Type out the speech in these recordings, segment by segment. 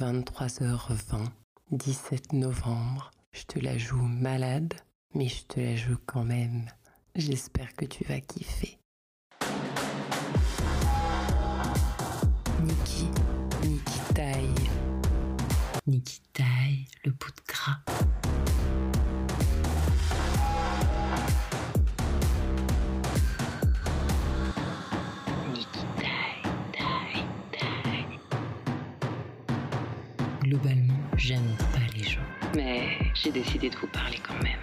23h20, 17 novembre. Je te la joue malade, mais je te la joue quand même. J'espère que tu vas kiffer. Niki, Niki taille. Niki taille le bout de gras. J'ai décidé de vous parler quand même.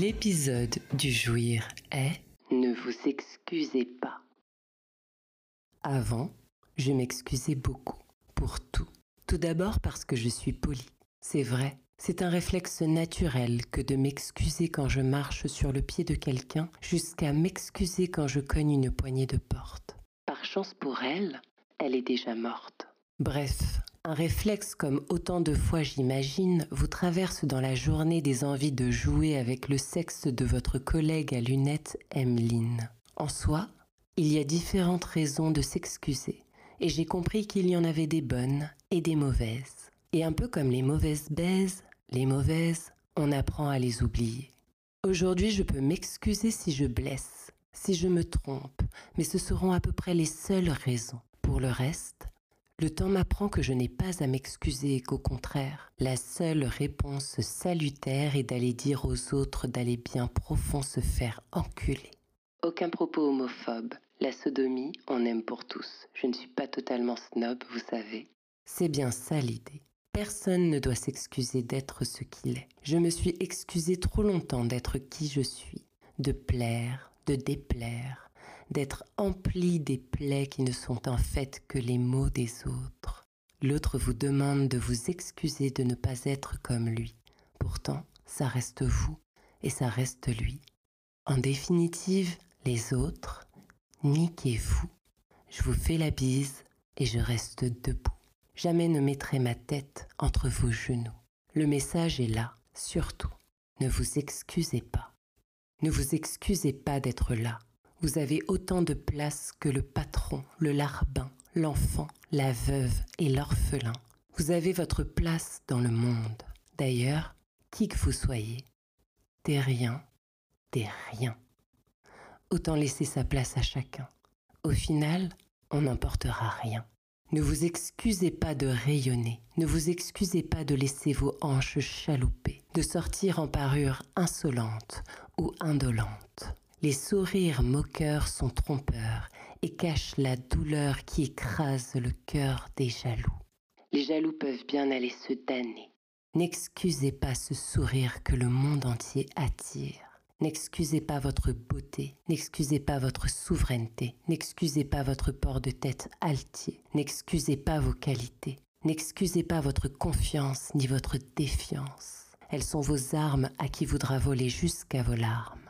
L'épisode du jouir est Ne vous excusez pas. Avant, je m'excusais beaucoup pour tout. Tout d'abord parce que je suis polie. C'est vrai, c'est un réflexe naturel que de m'excuser quand je marche sur le pied de quelqu'un jusqu'à m'excuser quand je cogne une poignée de porte. Par chance pour elle, elle est déjà morte. Bref, un réflexe comme autant de fois j'imagine vous traverse dans la journée des envies de jouer avec le sexe de votre collègue à lunettes Emeline. En soi, il y a différentes raisons de s'excuser, et j'ai compris qu'il y en avait des bonnes et des mauvaises. Et un peu comme les mauvaises baises, les mauvaises, on apprend à les oublier. Aujourd'hui, je peux m'excuser si je blesse, si je me trompe, mais ce seront à peu près les seules raisons. Pour le reste, le temps m'apprend que je n'ai pas à m'excuser et qu'au contraire, la seule réponse salutaire est d'aller dire aux autres d'aller bien profond se faire enculer. Aucun propos homophobe. La sodomie, on aime pour tous. Je ne suis pas totalement snob, vous savez. C'est bien ça l'idée. Personne ne doit s'excuser d'être ce qu'il est. Je me suis excusé trop longtemps d'être qui je suis, de plaire, de déplaire, d'être empli des plaies qui ne sont en fait que les mots des autres. L'autre vous demande de vous excuser de ne pas être comme lui. Pourtant, ça reste vous et ça reste lui. En définitive, les autres, niquez-vous. Je vous fais la bise et je reste debout. Jamais ne mettrai ma tête entre vos genoux. Le message est là, surtout. Ne vous excusez pas. Ne vous excusez pas d'être là. Vous avez autant de place que le patron, le larbin, l'enfant, la veuve et l'orphelin. Vous avez votre place dans le monde. D'ailleurs, qui que vous soyez, des riens, des riens. Autant laisser sa place à chacun. Au final, on n'emportera rien. Ne vous excusez pas de rayonner, ne vous excusez pas de laisser vos hanches chalouper, de sortir en parure insolente ou indolente. Les sourires moqueurs sont trompeurs et cachent la douleur qui écrase le cœur des jaloux. Les jaloux peuvent bien aller se damner. N'excusez pas ce sourire que le monde entier attire. N'excusez pas votre beauté, n'excusez pas votre souveraineté, n'excusez pas votre port de tête altier, n'excusez pas vos qualités, n'excusez pas votre confiance ni votre défiance. Elles sont vos armes à qui voudra voler jusqu'à vos larmes.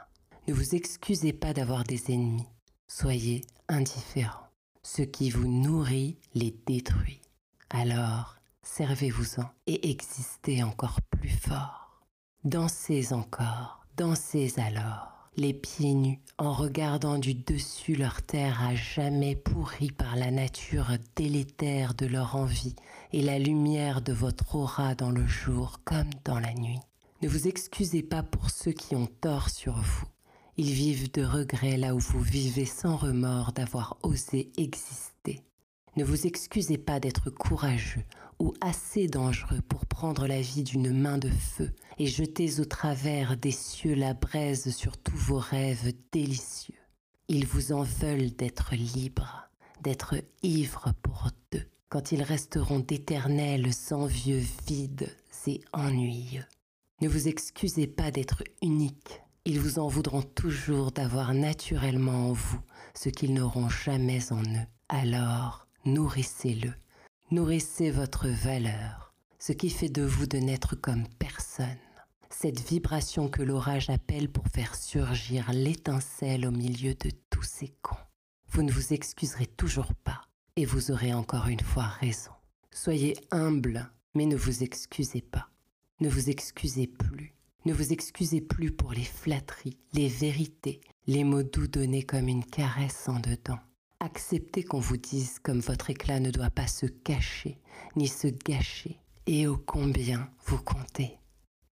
Ne vous excusez pas d'avoir des ennemis, soyez indifférents. Ce qui vous nourrit les détruit. Alors, servez-vous-en et existez encore plus fort. Dansez encore Dansez alors, les pieds nus, en regardant du dessus leur terre à jamais pourrie par la nature délétère de leur envie et la lumière de votre aura dans le jour comme dans la nuit. Ne vous excusez pas pour ceux qui ont tort sur vous. Ils vivent de regrets là où vous vivez sans remords d'avoir osé exister. Ne vous excusez pas d'être courageux ou assez dangereux pour prendre la vie d'une main de feu et jeter au travers des cieux la braise sur tous vos rêves délicieux. Ils vous en veulent d'être libres, d'être ivres pour deux, quand ils resteront d'éternels envieux vides et ennuyeux. Ne vous excusez pas d'être unique, ils vous en voudront toujours d'avoir naturellement en vous ce qu'ils n'auront jamais en eux. Alors, nourrissez-le, nourrissez votre valeur, ce qui fait de vous de n'être comme personne, cette vibration que l'orage appelle pour faire surgir l'étincelle au milieu de tous ces cons. Vous ne vous excuserez toujours pas, et vous aurez encore une fois raison. Soyez humble, mais ne vous excusez pas. Ne vous excusez plus. Ne vous excusez plus pour les flatteries, les vérités, les mots doux donnés comme une caresse en dedans Acceptez qu'on vous dise comme votre éclat ne doit pas se cacher, ni se gâcher, et ô combien vous comptez.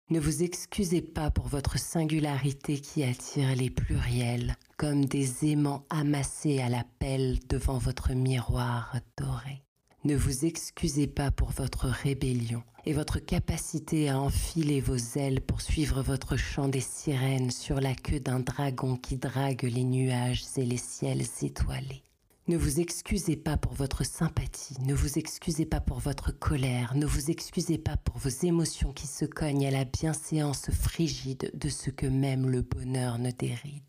Ne vous excusez pas pour votre singularité qui attire les pluriels, comme des aimants amassés à la pelle devant votre miroir doré. Ne vous excusez pas pour votre rébellion et votre capacité à enfiler vos ailes pour suivre votre chant des sirènes sur la queue d'un dragon qui drague les nuages et les ciels étoilés. Ne vous excusez pas pour votre sympathie, ne vous excusez pas pour votre colère, ne vous excusez pas pour vos émotions qui se cognent à la bienséance frigide de ce que même le bonheur ne déride.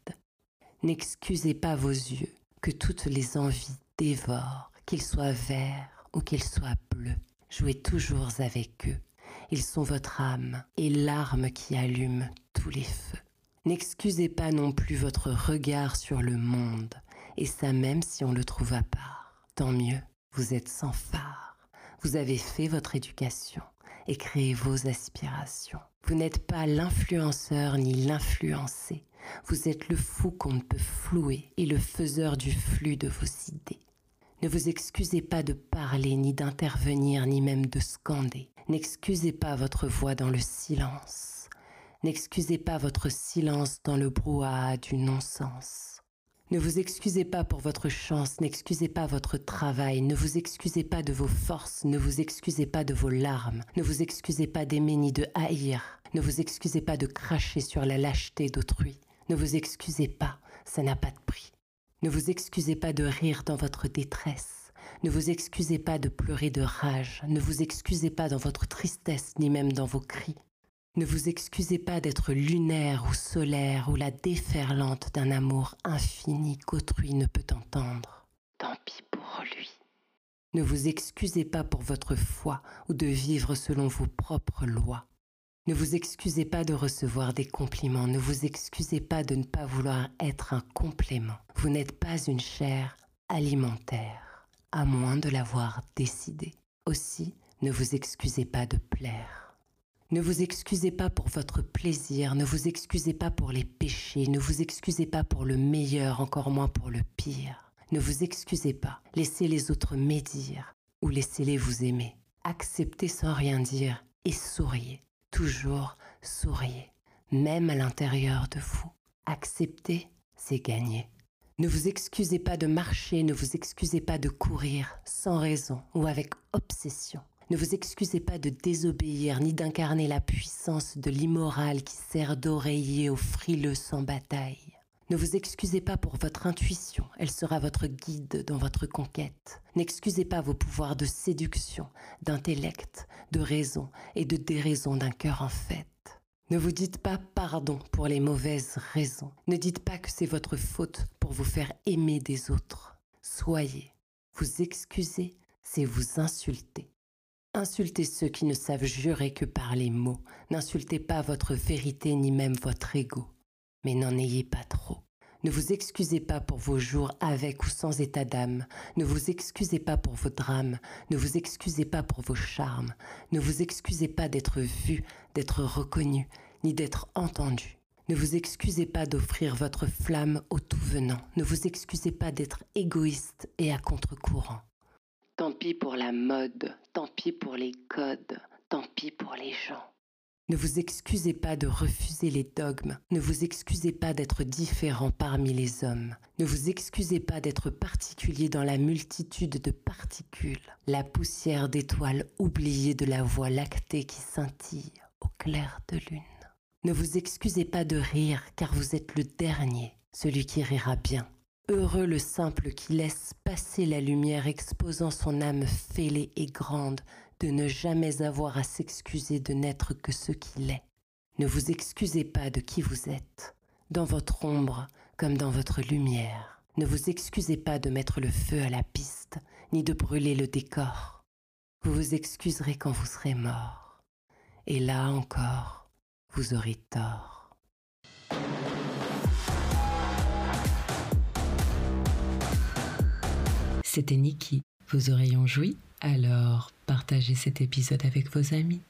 N'excusez pas vos yeux, que toutes les envies dévorent, qu'ils soient verts, ou qu'ils soient bleus. Jouez toujours avec eux. Ils sont votre âme et l'arme qui allume tous les feux. N'excusez pas non plus votre regard sur le monde, et ça même si on le trouve à part. Tant mieux, vous êtes sans phare. Vous avez fait votre éducation et créé vos aspirations. Vous n'êtes pas l'influenceur ni l'influencé. Vous êtes le fou qu'on ne peut flouer et le faiseur du flux de vos idées. Ne vous excusez pas de parler, ni d'intervenir, ni même de scander. N'excusez pas votre voix dans le silence. N'excusez pas votre silence dans le brouhaha du non-sens. Ne vous excusez pas pour votre chance, n'excusez pas votre travail, ne vous excusez pas de vos forces, ne vous excusez pas de vos larmes, ne vous excusez pas d'aimer ni de haïr, ne vous excusez pas de cracher sur la lâcheté d'autrui, ne vous excusez pas, ça n'a pas de prix. Ne vous excusez pas de rire dans votre détresse. Ne vous excusez pas de pleurer de rage. Ne vous excusez pas dans votre tristesse, ni même dans vos cris. Ne vous excusez pas d'être lunaire ou solaire ou la déferlante d'un amour infini qu'autrui ne peut entendre. Tant pis pour lui. Ne vous excusez pas pour votre foi ou de vivre selon vos propres lois. Ne vous excusez pas de recevoir des compliments, ne vous excusez pas de ne pas vouloir être un complément. Vous n'êtes pas une chair alimentaire, à moins de l'avoir décidé. Aussi, ne vous excusez pas de plaire. Ne vous excusez pas pour votre plaisir, ne vous excusez pas pour les péchés, ne vous excusez pas pour le meilleur, encore moins pour le pire. Ne vous excusez pas, laissez les autres médire ou laissez-les vous aimer. Acceptez sans rien dire et souriez toujours souriez, même à l'intérieur de vous. Accepter, c'est gagner. Ne vous excusez pas de marcher, ne vous excusez pas de courir sans raison ou avec obsession. Ne vous excusez pas de désobéir ni d'incarner la puissance de l'immoral qui sert d'oreiller aux frileux sans bataille. Ne vous excusez pas pour votre intuition, elle sera votre guide dans votre conquête. N'excusez pas vos pouvoirs de séduction, d'intellect, de raison et de déraison d'un cœur en fête. Ne vous dites pas pardon pour les mauvaises raisons. Ne dites pas que c'est votre faute pour vous faire aimer des autres. Soyez. Vous excuser, c'est vous insulter. Insultez ceux qui ne savent jurer que par les mots. N'insultez pas votre vérité ni même votre ego mais n'en ayez pas trop. Ne vous excusez pas pour vos jours avec ou sans état d'âme. Ne vous excusez pas pour vos drames. Ne vous excusez pas pour vos charmes. Ne vous excusez pas d'être vu, d'être reconnu, ni d'être entendu. Ne vous excusez pas d'offrir votre flamme au tout venant. Ne vous excusez pas d'être égoïste et à contre-courant. Tant pis pour la mode, tant pis pour les codes, tant pis pour les gens. Ne vous excusez pas de refuser les dogmes, ne vous excusez pas d'être différent parmi les hommes, ne vous excusez pas d'être particulier dans la multitude de particules, la poussière d'étoiles oubliées de la voie lactée qui scintille au clair de lune. Ne vous excusez pas de rire car vous êtes le dernier, celui qui rira bien. Heureux le simple qui laisse passer la lumière exposant son âme fêlée et grande de ne jamais avoir à s'excuser de n'être que ce qu'il est. Ne vous excusez pas de qui vous êtes, dans votre ombre comme dans votre lumière. Ne vous excusez pas de mettre le feu à la piste, ni de brûler le décor. Vous vous excuserez quand vous serez mort. Et là encore, vous aurez tort. C'était Niki. Vos oreilles ont joui Alors partagez cet épisode avec vos amis.